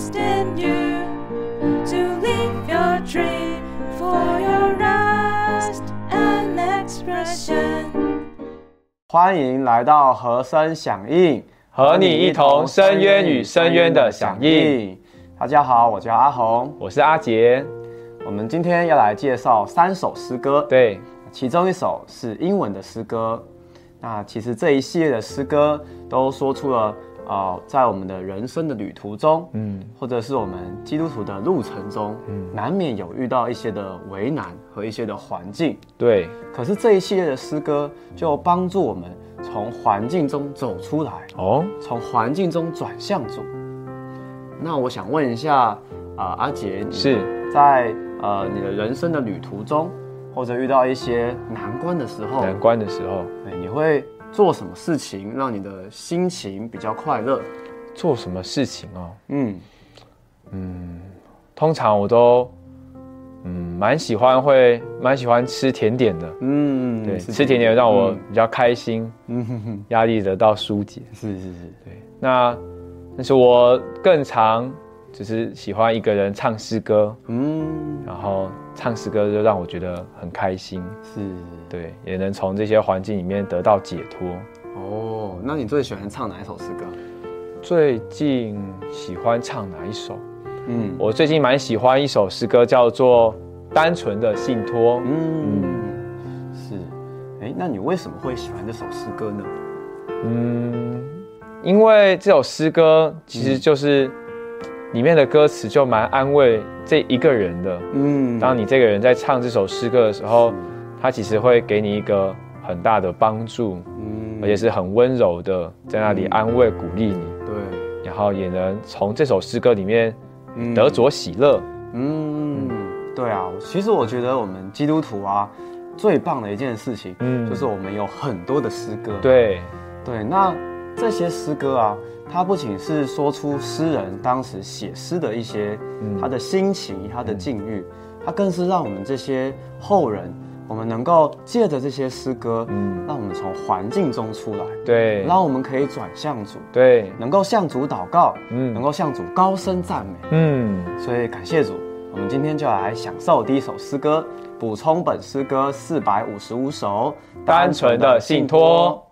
trust in you to leave your dream for your rest and expression. 欢迎来到和声响应，和你一同深渊与深渊的响应。大家好，我叫阿红，我是阿杰。我们今天要来介绍三首诗歌，对，其中一首是英文的诗歌。那其实这一系列的诗歌都说出了，呃，在我们的人生的旅途中，嗯，或者是我们基督徒的路程中，嗯，难免有遇到一些的为难和一些的环境，对。可是这一系列的诗歌就帮助我们从环境中走出来，哦，从环境中转向主。那我想问一下，啊，阿杰，是。在呃你的人生的旅途中，或者遇到一些难关的时候，难关的时候，对，你会做什么事情让你的心情比较快乐？做什么事情哦？嗯。嗯，通常我都嗯蛮喜欢会蛮喜欢吃甜点的，嗯，对，吃甜点让我比较开心，嗯。哼哼，压力得到疏解，是是是，对，那。但是我更常只是喜欢一个人唱诗歌，嗯，然后唱诗歌就让我觉得很开心，是，对，也能从这些环境里面得到解脱。哦，那你最喜欢唱哪一首诗歌？最近喜欢唱哪一首？嗯，我最近蛮喜欢一首诗歌，叫做《单纯的信托》。嗯，是，哎，那你为什么会喜欢这首诗歌呢？嗯。因为这首诗歌其实就是里面的歌词就蛮安慰这一个人的。嗯，当你这个人在唱这首诗歌的时候，他其实会给你一个很大的帮助，嗯，而且是很温柔的在那里安慰鼓励你。对，然后也能从这首诗歌里面得着喜乐。嗯，对啊，其实我觉得我们基督徒啊，最棒的一件事情，嗯，就是我们有很多的诗歌。对，对，那。这些诗歌啊，它不仅是说出诗人当时写诗的一些他的心情、他的境遇，它更是让我们这些后人，我们能够借着这些诗歌，嗯，让我们从环境中出来，对，让我们可以转向主，对，能够向主祷告，嗯，能够向主高声赞美，嗯，所以感谢主，我们今天就来享受第一首诗歌，补充本诗歌四百五十五首，单纯的信托。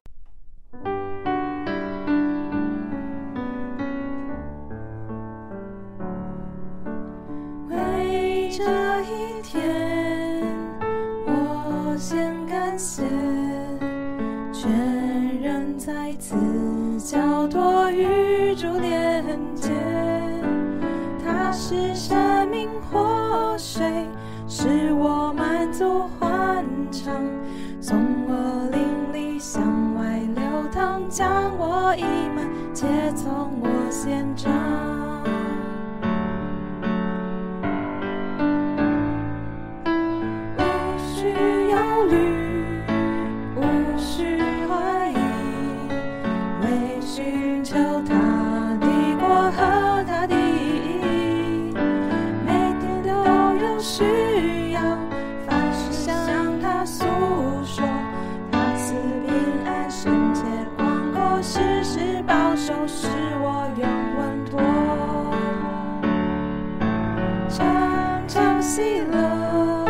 你了，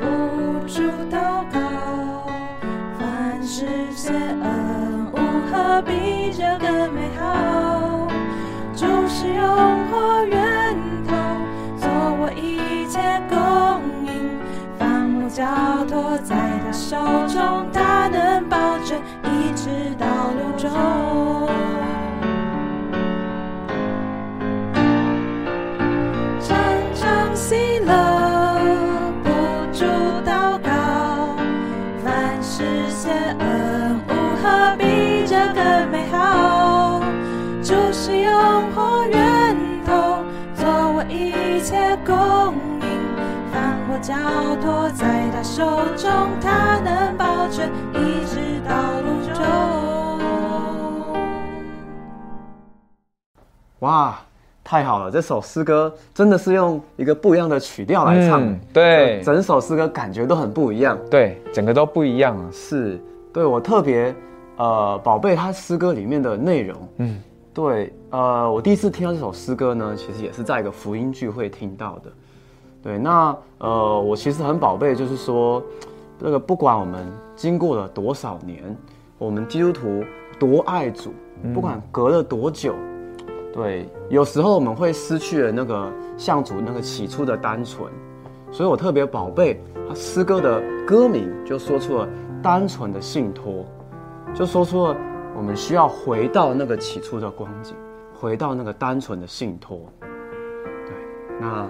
不住祷告，凡是邪恶，我何必这个美好，主是用我源头，做我一切供应，万物交托在他手中，他能保证一直到路终。实现恩物，何比这个美好？就是用火源头，作为一切供应，凡我交托在他手中，他能保全一直到路终。哇！太好了！这首诗歌真的是用一个不一样的曲调来唱，对，整首诗歌感觉都很不一样，对，整个都不一样啊。是，对我特别呃宝贝他诗歌里面的内容，嗯，对，呃，我第一次听到这首诗歌呢，其实也是在一个福音聚会听到的。对，那呃，我其实很宝贝，就是说，这个不管我们经过了多少年，我们基督徒多爱主，不管隔了多久，对，有时候我们会失去了那个向主那个起初的单纯，所以我特别宝贝他诗歌的歌名，就说出了单纯的信托，就说出了我们需要回到那个起初的光景，回到那个单纯的信托。对，那。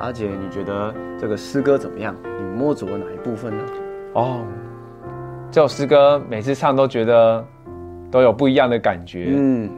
阿姐，你觉得这个诗歌怎么样？你摸着哪一部分呢？哦，这首诗歌每次唱都觉得都有不一样的感觉。嗯，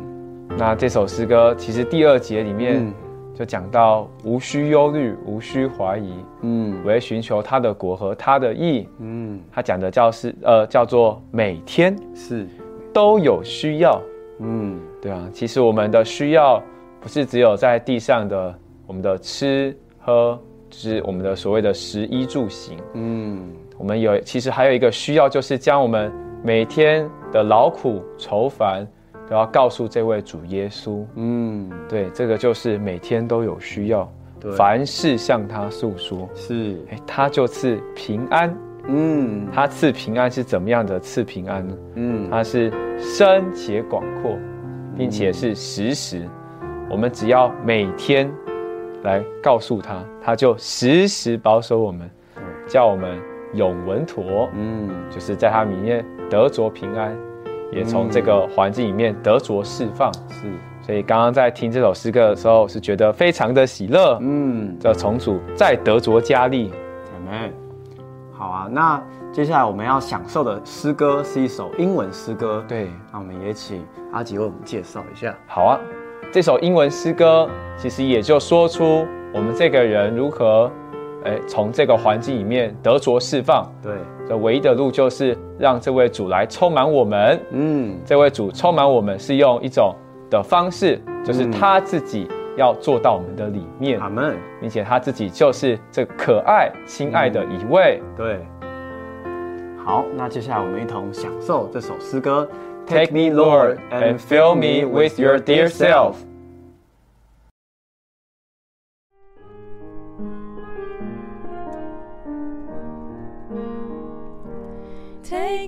那这首诗歌其实第二节里面就讲到无需忧虑，无需怀疑。嗯，唯寻求他的国和他的义。嗯，他讲的叫是呃叫做每天是都有需要。嗯，对啊，其实我们的需要不是只有在地上的我们的吃。喝就是我们的所谓的食衣住行，嗯，我们有其实还有一个需要，就是将我们每天的劳苦愁烦都要告诉这位主耶稣，嗯，对，这个就是每天都有需要，凡事向他诉说，是，哎，他就赐平安，嗯，他赐平安是怎么样的赐平安呢？嗯，他是深且广阔，并且是时时，我们只要每天。来告诉他，他就时时保守我们，叫我们永稳妥。嗯，就是在他里面得着平安，也从这个环境里面得着释放。是，所以刚刚在听这首诗歌的时候，是觉得非常的喜乐。嗯，这重组再得着加力。Amen。好啊，那接下来我们要享受的诗歌是一首英文诗歌。对，那我们也请阿吉为我们介绍一下。好啊。这首英文诗歌其实也就说出我们这个人如何，哎，从这个环境里面得着释放。对，这唯一的路就是让这位主来充满我们。嗯，这位主充满我们是用一种的方式，就是他自己要做到我们的里面。阿门。并且他自己就是这可爱、亲爱的一位。对。好，那接下来我们一同享受这首诗歌。Take me, Lord, and fill me with your dear self.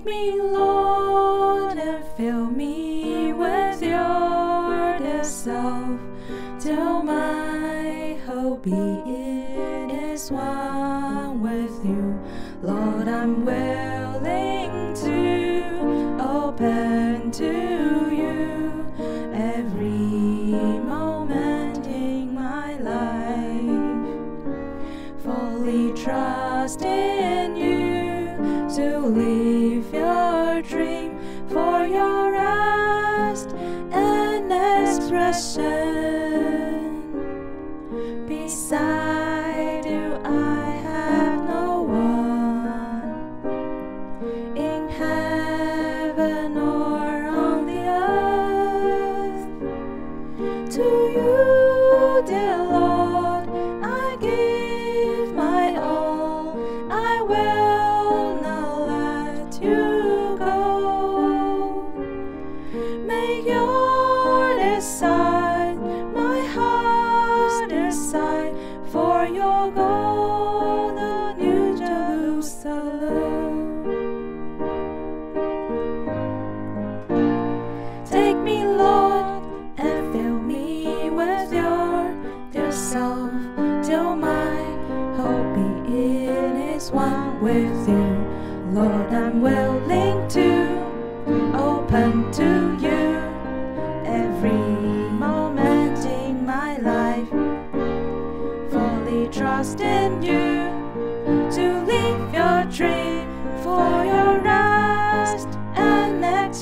Take me, Lord, and fill me with your self, till my hope be in is one with you. Lord, I'm willing side.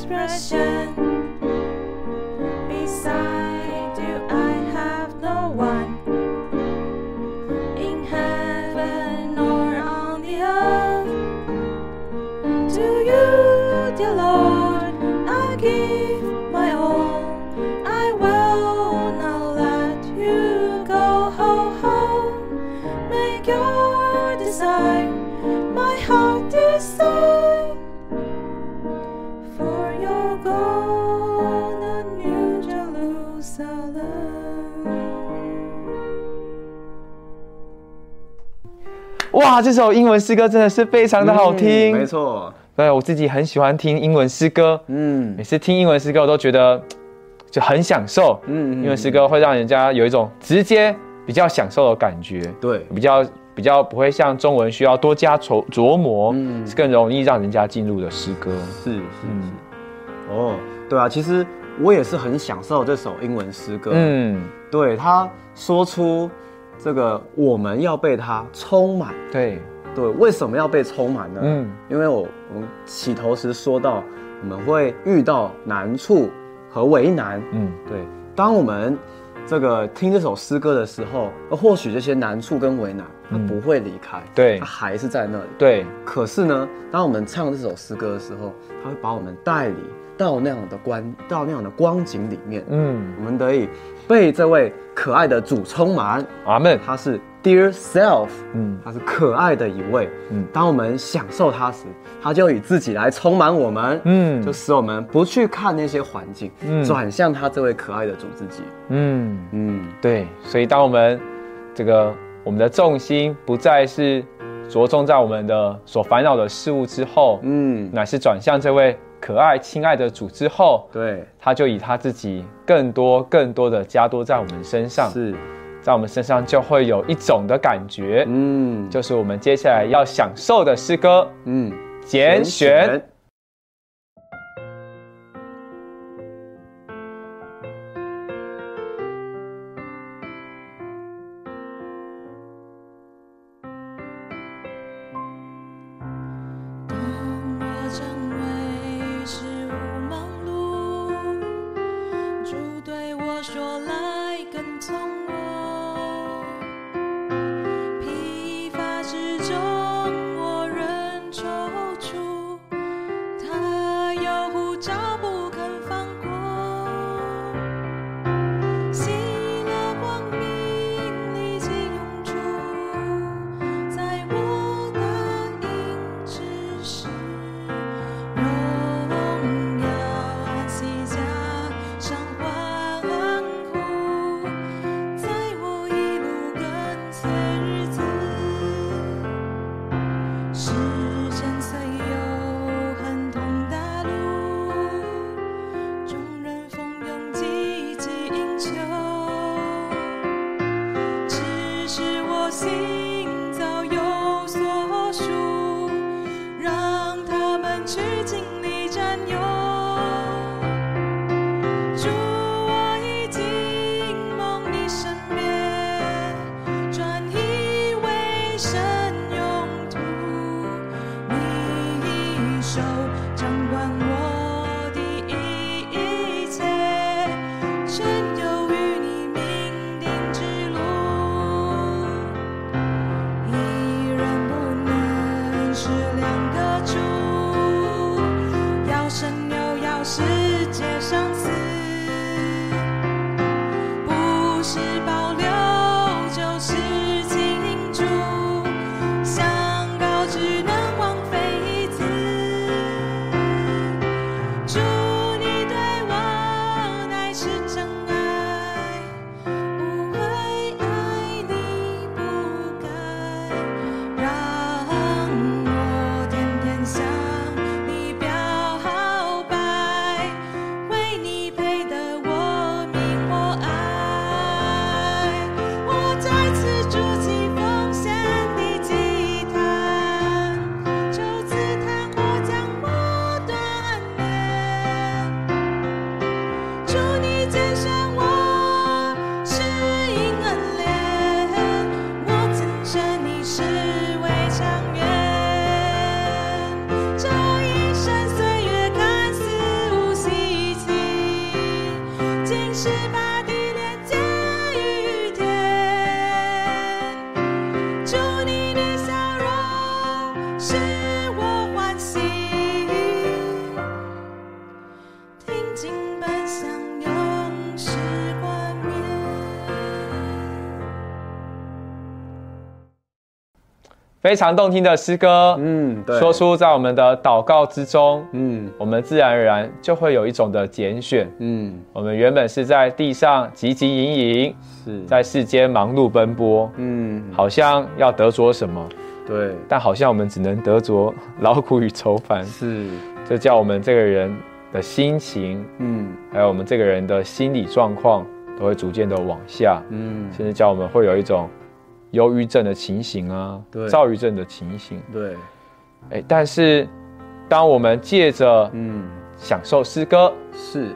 Pressure. 哇，这首英文诗歌真的是非常的好听。没错，对我自己很喜欢听英文诗歌。嗯，每次听英文诗歌，我都觉得 就很享受。嗯，英文诗歌会让人家有一种直接比较享受的感觉。对，比较比较不会像中文需要多加琢琢磨，嗯，是更容易让人家进入的诗歌。是是是。哦，对啊，其实我也是很享受这首英文诗歌。嗯，对他说出。这个我们要被它充满，对对，为什么要被充满呢？嗯，因为我我们起头时说到，我们会遇到难处和为难，嗯，对。当我们这个听这首诗歌的时候，或许这些难处跟为难，它不会离开，对，它还是在那里，对。可是呢，当我们唱这首诗歌的时候，它会把我们带离到那样的光，到那样的光景里面，嗯，我们得以。被这位可爱的主充满，阿门。他是 Dear Self，嗯，他是可爱的一位，嗯。当我们享受他时，他就以自己来充满我们，嗯，就使我们不去看那些环境，嗯，转向他这位可爱的主自己，嗯嗯，对。所以当我们这个我们的重心不再是着重在我们的所烦恼的事物之后，嗯，乃是转向这位。可爱亲爱的主之后，对，他就以他自己更多更多的加多在我们身上，是。在我们身上就会有一种的感觉，嗯，就是我们接下来要享受的诗歌，嗯，拣选。waiting. 失败非常动听的诗歌，嗯，对，说出在我们的祷告之中，嗯，我们自然而然就会有一种的拣选，嗯，我们原本是在地上汲汲营营，是。在世间忙碌奔波，嗯，好像要得着什么，对，但好像我们只能得着劳苦与愁烦，是，这叫我们这个人的心情，嗯，还有我们这个人的心理状况都会逐渐的往下，嗯，甚至叫我们会有一种忧郁症的情形啊，对，躁郁症的情形，对，哎，但是当我们借着嗯。享受诗歌是，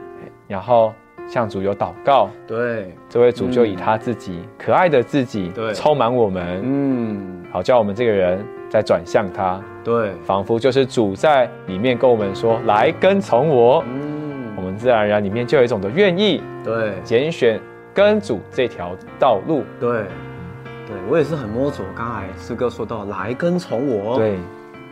然后。向主有祷告，对，这位主就以他自己可爱的自己，对，充满我们，嗯，好叫我们这个人再转向他，对，仿佛就是主在里面跟我们说，来跟从我，嗯，我们自然而然里面就有一种的愿意，对，拣选跟主这条道路，对，对我也是很摸索。刚才师哥说到来跟从我，对，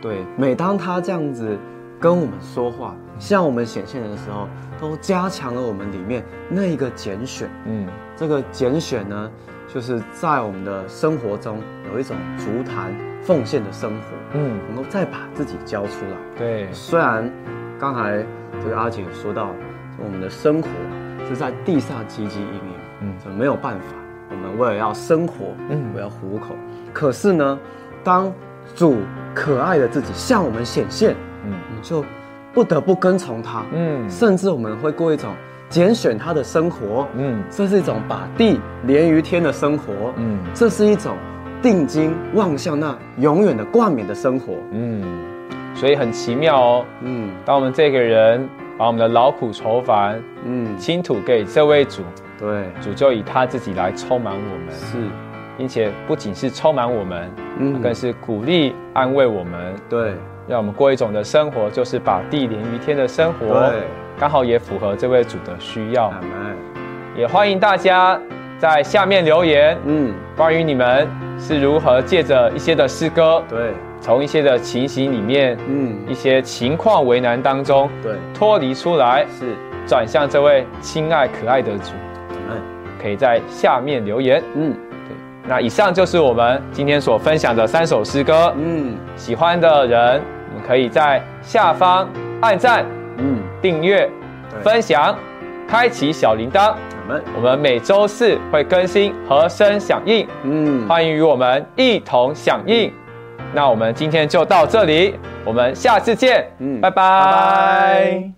对，每当他这样子跟我们说话，向我们显现的时候。都加强了我们里面那一个拣选，嗯，这个拣选呢，就是在我们的生活中有一种足坛奉献的生活，嗯，能够再把自己交出来。对，虽然刚才这个阿姐说到，我们的生活是在地上汲汲营营，嗯，这没有办法，我们为了要生活，嗯，为了糊口，可是呢，当主可爱的自己向我们显现，嗯，我们就。不得不跟从他，嗯，甚至我们会过一种拣选他的生活，嗯，这是一种把地连于天的生活，嗯，这是一种定睛望向那永远的冠冕的生活，嗯，所以很奇妙哦，嗯，当我们这个人把我们的劳苦愁烦，嗯，倾吐给这位主，对，主就以他自己来充满我们，是，并且不仅是充满我们，嗯，更是鼓励安慰我们，对。让我们过一种的生活，就是把地连于天的生活，对，刚好也符合这位主的需要。也欢迎大家在下面留言，嗯，关于你们是如何借着一些的诗歌，对，从一些的情形里面，嗯，一些情况为难当中，对，脱离出来，是。转向这位亲爱可爱的主，嗯，可以在下面留言，嗯。对那以上就是我们今天所分享的三首诗歌。嗯，喜欢的人，我们可以在下方按赞、嗯，订阅、分享、开启小铃铛。我们我们每周四会更新和声响应。嗯，欢迎与我们一同响应。那我们今天就到这里，我们下次见。嗯，拜拜。